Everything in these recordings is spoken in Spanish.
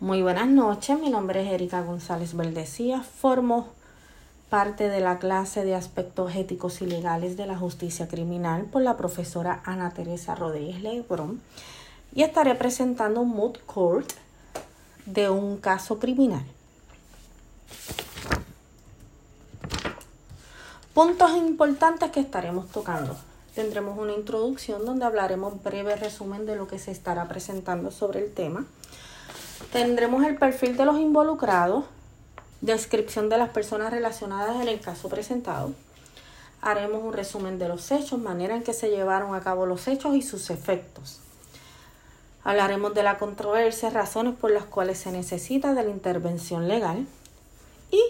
Muy buenas noches, mi nombre es Erika González Valdecía, formo parte de la clase de aspectos éticos y legales de la justicia criminal por la profesora Ana Teresa Rodríguez Lebrón y estaré presentando un mood court de un caso criminal. Puntos importantes que estaremos tocando. Tendremos una introducción donde hablaremos breve resumen de lo que se estará presentando sobre el tema Tendremos el perfil de los involucrados, descripción de las personas relacionadas en el caso presentado. Haremos un resumen de los hechos, manera en que se llevaron a cabo los hechos y sus efectos. Hablaremos de la controversia, razones por las cuales se necesita de la intervención legal. Y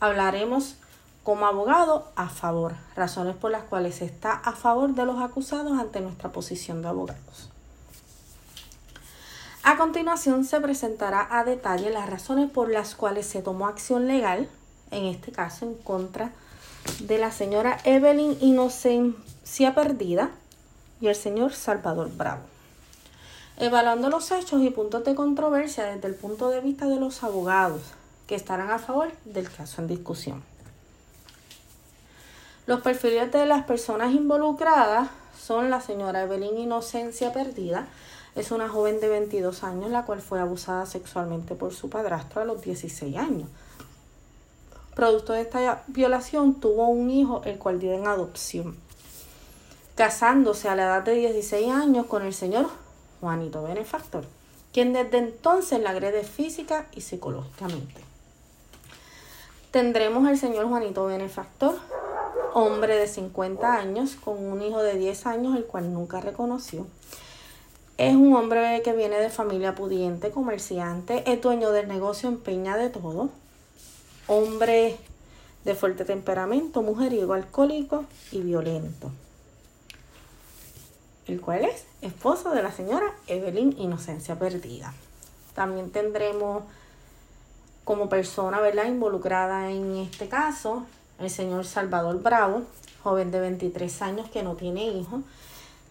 hablaremos como abogado a favor, razones por las cuales se está a favor de los acusados ante nuestra posición de abogados. A continuación se presentará a detalle las razones por las cuales se tomó acción legal, en este caso en contra de la señora Evelyn Inocencia Perdida y el señor Salvador Bravo. Evaluando los hechos y puntos de controversia desde el punto de vista de los abogados que estarán a favor del caso en discusión. Los perfiles de las personas involucradas son la señora Evelyn Inocencia Perdida, es una joven de 22 años la cual fue abusada sexualmente por su padrastro a los 16 años. Producto de esta violación tuvo un hijo el cual dio en adopción, casándose a la edad de 16 años con el señor Juanito Benefactor, quien desde entonces la agrede física y psicológicamente. Tendremos el señor Juanito Benefactor, hombre de 50 años, con un hijo de 10 años, el cual nunca reconoció es un hombre que viene de familia pudiente, comerciante, es dueño del negocio, empeña de todo. Hombre de fuerte temperamento, mujeriego, alcohólico y violento. El cual es esposo de la señora Evelyn Inocencia Perdida. También tendremos como persona ¿verdad? involucrada en este caso el señor Salvador Bravo, joven de 23 años que no tiene hijos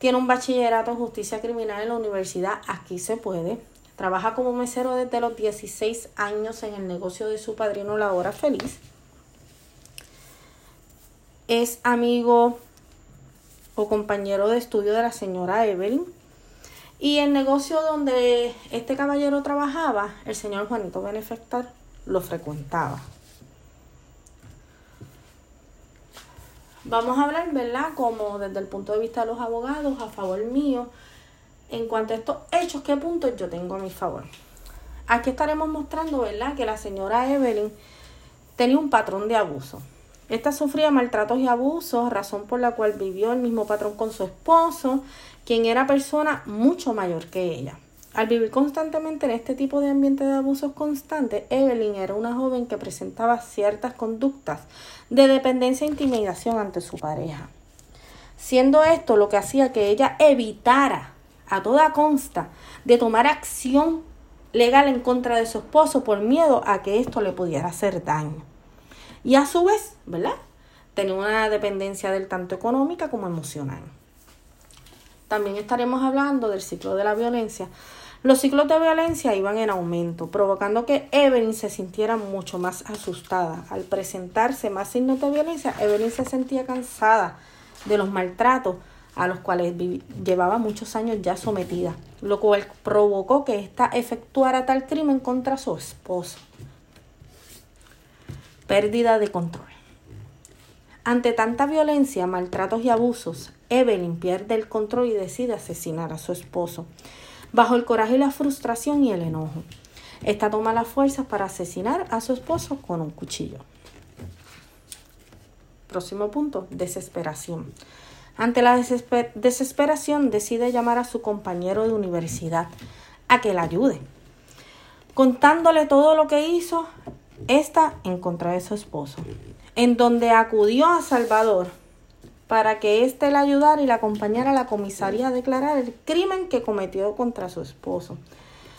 tiene un bachillerato en justicia criminal en la universidad Aquí se puede. Trabaja como mesero desde los 16 años en el negocio de su padrino La Hora Feliz. Es amigo o compañero de estudio de la señora Evelyn. Y el negocio donde este caballero trabajaba, el señor Juanito Benefector, lo frecuentaba. Vamos a hablar, ¿verdad? Como desde el punto de vista de los abogados, a favor mío, en cuanto a estos hechos, ¿qué puntos yo tengo a mi favor? Aquí estaremos mostrando, ¿verdad? Que la señora Evelyn tenía un patrón de abuso. Esta sufría maltratos y abusos, razón por la cual vivió el mismo patrón con su esposo, quien era persona mucho mayor que ella. Al vivir constantemente en este tipo de ambiente de abusos constantes, Evelyn era una joven que presentaba ciertas conductas de dependencia e intimidación ante su pareja. Siendo esto lo que hacía que ella evitara a toda consta de tomar acción legal en contra de su esposo por miedo a que esto le pudiera hacer daño. Y a su vez, ¿verdad? Tenía una dependencia del tanto económica como emocional. También estaremos hablando del ciclo de la violencia, los ciclos de violencia iban en aumento, provocando que Evelyn se sintiera mucho más asustada. Al presentarse más signos de violencia, Evelyn se sentía cansada de los maltratos a los cuales llevaba muchos años ya sometida, lo cual provocó que ésta efectuara tal crimen contra su esposo. Pérdida de control. Ante tanta violencia, maltratos y abusos, Evelyn pierde el control y decide asesinar a su esposo bajo el coraje y la frustración y el enojo. Esta toma las fuerzas para asesinar a su esposo con un cuchillo. Próximo punto, desesperación. Ante la desesperación decide llamar a su compañero de universidad a que la ayude, contándole todo lo que hizo esta en contra de su esposo, en donde acudió a Salvador para que éste la ayudara y la acompañara a la comisaría a declarar el crimen que cometió contra su esposo.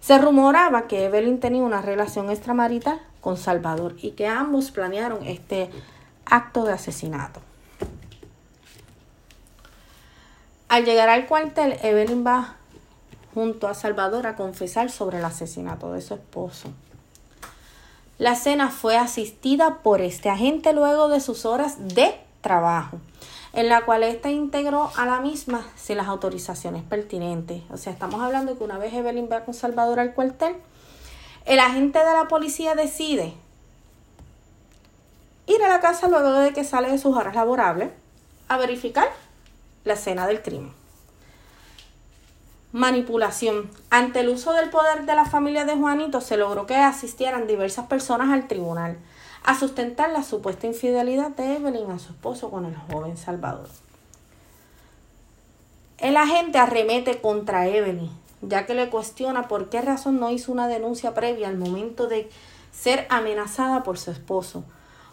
Se rumoraba que Evelyn tenía una relación extramarital con Salvador y que ambos planearon este acto de asesinato. Al llegar al cuartel, Evelyn va junto a Salvador a confesar sobre el asesinato de su esposo. La cena fue asistida por este agente luego de sus horas de trabajo, en la cual ésta integró a la misma sin las autorizaciones pertinentes. O sea, estamos hablando que una vez Evelyn va con Salvador al cuartel, el agente de la policía decide ir a la casa luego de que sale de sus horas laborables a verificar la escena del crimen. Manipulación. Ante el uso del poder de la familia de Juanito se logró que asistieran diversas personas al tribunal a sustentar la supuesta infidelidad de Evelyn a su esposo con el joven Salvador. El agente arremete contra Evelyn, ya que le cuestiona por qué razón no hizo una denuncia previa al momento de ser amenazada por su esposo,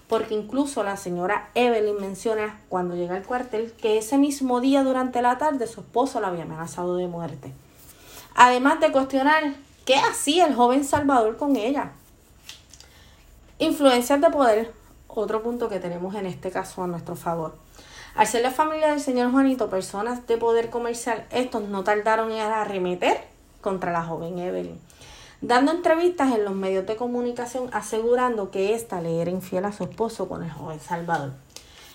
porque incluso la señora Evelyn menciona cuando llega al cuartel que ese mismo día durante la tarde su esposo la había amenazado de muerte. Además de cuestionar qué hacía el joven Salvador con ella. Influencias de poder, otro punto que tenemos en este caso a nuestro favor. Al ser la familia del señor Juanito personas de poder comercial, estos no tardaron en arremeter contra la joven Evelyn dando entrevistas en los medios de comunicación asegurando que ésta le era infiel a su esposo con el joven Salvador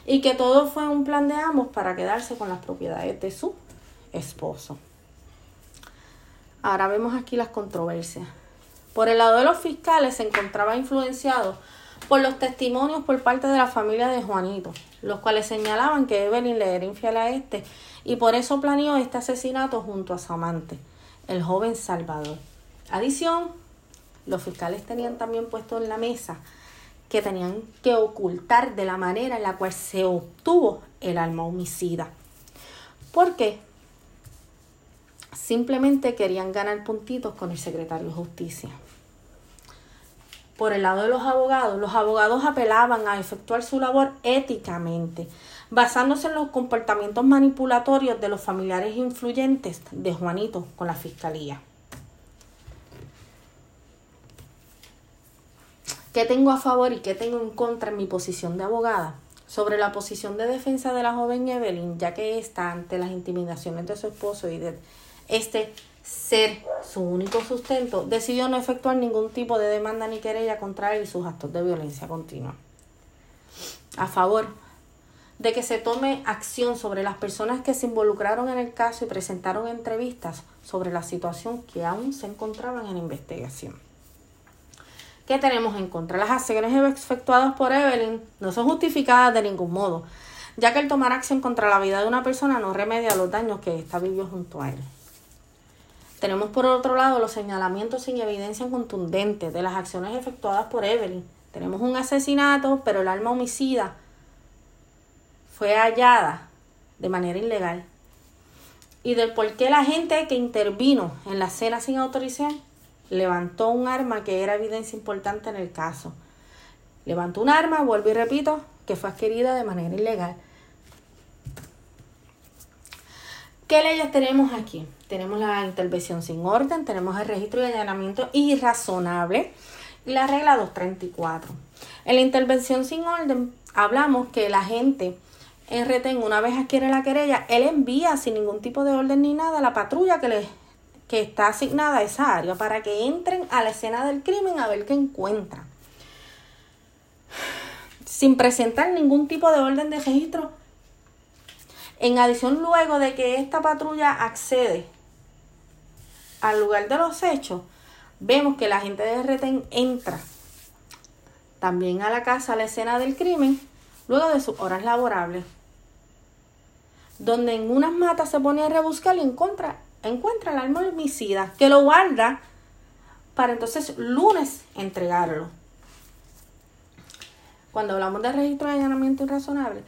y que todo fue un plan de ambos para quedarse con las propiedades de su esposo. Ahora vemos aquí las controversias. Por el lado de los fiscales se encontraba influenciado por los testimonios por parte de la familia de Juanito, los cuales señalaban que Evelyn le era infiel a este y por eso planeó este asesinato junto a su amante, el joven Salvador. Adición, los fiscales tenían también puesto en la mesa que tenían que ocultar de la manera en la cual se obtuvo el alma homicida. ¿Por qué? Simplemente querían ganar puntitos con el secretario de justicia. Por el lado de los abogados, los abogados apelaban a efectuar su labor éticamente, basándose en los comportamientos manipulatorios de los familiares influyentes de Juanito con la fiscalía. ¿Qué tengo a favor y qué tengo en contra en mi posición de abogada? Sobre la posición de defensa de la joven Evelyn, ya que está ante las intimidaciones de su esposo y de este ser su único sustento, decidió no efectuar ningún tipo de demanda ni querella contra él y sus actos de violencia continua. A favor de que se tome acción sobre las personas que se involucraron en el caso y presentaron entrevistas sobre la situación que aún se encontraban en investigación. ¿Qué tenemos en contra? Las acciones efectuadas por Evelyn no son justificadas de ningún modo, ya que el tomar acción contra la vida de una persona no remedia los daños que ésta vivió junto a él. Tenemos por otro lado los señalamientos sin evidencia contundente de las acciones efectuadas por Evelyn. Tenemos un asesinato, pero el alma homicida fue hallada de manera ilegal. Y del por qué la gente que intervino en la escena sin autorización levantó un arma que era evidencia importante en el caso. Levantó un arma, vuelvo y repito, que fue adquirida de manera ilegal. ¿Qué leyes tenemos aquí? Tenemos la intervención sin orden, tenemos el registro de allanamiento irrazonable y la regla 234. En la intervención sin orden hablamos que la gente en retén, una vez adquiere la querella, él envía sin ningún tipo de orden ni nada la patrulla que le que está asignada a esa área para que entren a la escena del crimen a ver qué encuentran. Sin presentar ningún tipo de orden de registro. En adición, luego de que esta patrulla accede al lugar de los hechos, vemos que la gente de retén entra también a la casa, a la escena del crimen, luego de sus horas laborables, donde en unas matas se pone a rebuscar y encuentra encuentra el alma homicida, que lo guarda para entonces lunes entregarlo. Cuando hablamos de registro de allanamiento irrazonable,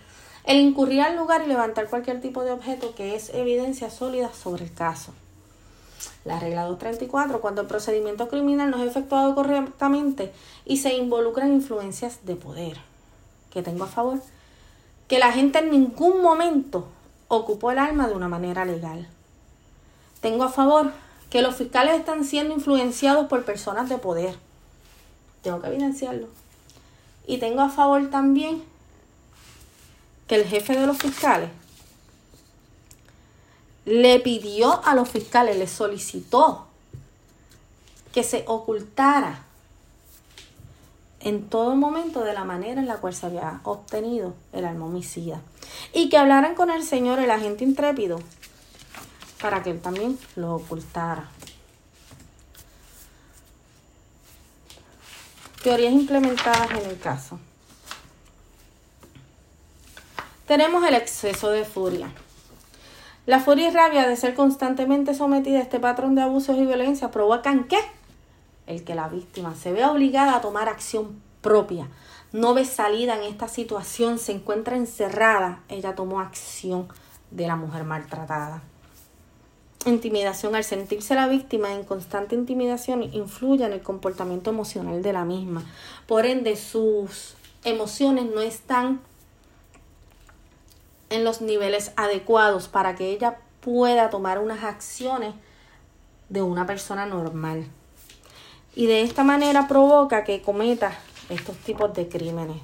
el incurrir al lugar y levantar cualquier tipo de objeto que es evidencia sólida sobre el caso. La regla 234, cuando el procedimiento criminal no es efectuado correctamente y se involucran influencias de poder. Que tengo a favor. Que la gente en ningún momento ocupó el alma de una manera legal. Tengo a favor que los fiscales están siendo influenciados por personas de poder. Tengo que evidenciarlo. Y tengo a favor también que el jefe de los fiscales le pidió a los fiscales, le solicitó que se ocultara en todo momento de la manera en la cual se había obtenido el alma homicida. Y que hablaran con el Señor, el agente intrépido, para que él también lo ocultara. Teorías implementadas en el caso. Tenemos el exceso de furia. La furia y rabia de ser constantemente sometida a este patrón de abusos y violencia provocan que el que la víctima se vea obligada a tomar acción propia, no ve salida en esta situación, se encuentra encerrada, ella tomó acción de la mujer maltratada. Intimidación, al sentirse la víctima en constante intimidación, influye en el comportamiento emocional de la misma. Por ende, sus emociones no están en los niveles adecuados para que ella pueda tomar unas acciones de una persona normal. Y de esta manera provoca que cometa estos tipos de crímenes.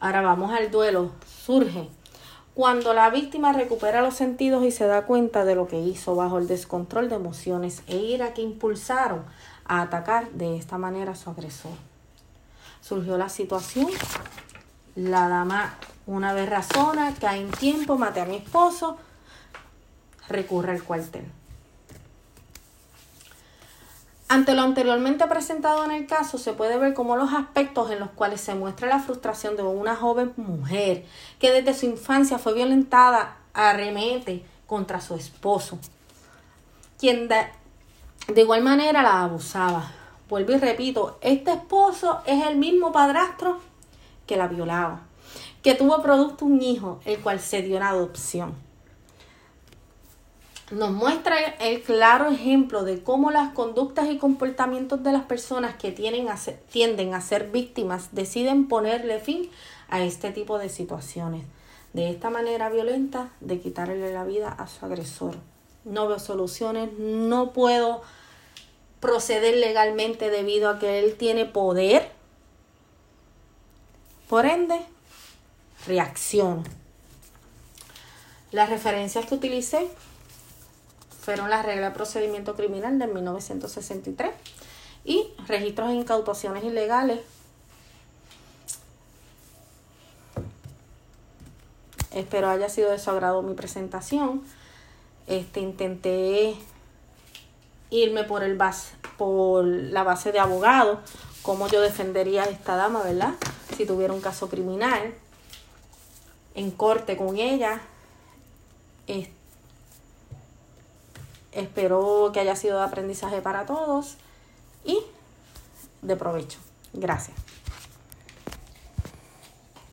Ahora vamos al duelo. Surge cuando la víctima recupera los sentidos y se da cuenta de lo que hizo bajo el descontrol de emociones e ira que impulsaron a atacar de esta manera a su agresor. Surgió la situación, la dama una vez razona, cae en tiempo, mate a mi esposo, recurre al cuartel. Ante lo anteriormente presentado en el caso, se puede ver como los aspectos en los cuales se muestra la frustración de una joven mujer que desde su infancia fue violentada arremete contra su esposo, quien de, de igual manera la abusaba. Vuelvo y repito, este esposo es el mismo padrastro que la violaba que tuvo producto un hijo, el cual se dio en adopción. Nos muestra el claro ejemplo de cómo las conductas y comportamientos de las personas que ser, tienden a ser víctimas deciden ponerle fin a este tipo de situaciones. De esta manera violenta de quitarle la vida a su agresor. No veo soluciones, no puedo proceder legalmente debido a que él tiene poder. Por ende, reacción. Las referencias que utilicé fueron la regla de procedimiento criminal de 1963 y registros e incautaciones ilegales. Espero haya sido de su agrado mi presentación. Este intenté irme por el base, por la base de abogado, cómo yo defendería a esta dama, ¿verdad? Si tuviera un caso criminal en corte con ella. espero que haya sido de aprendizaje para todos y de provecho. Gracias.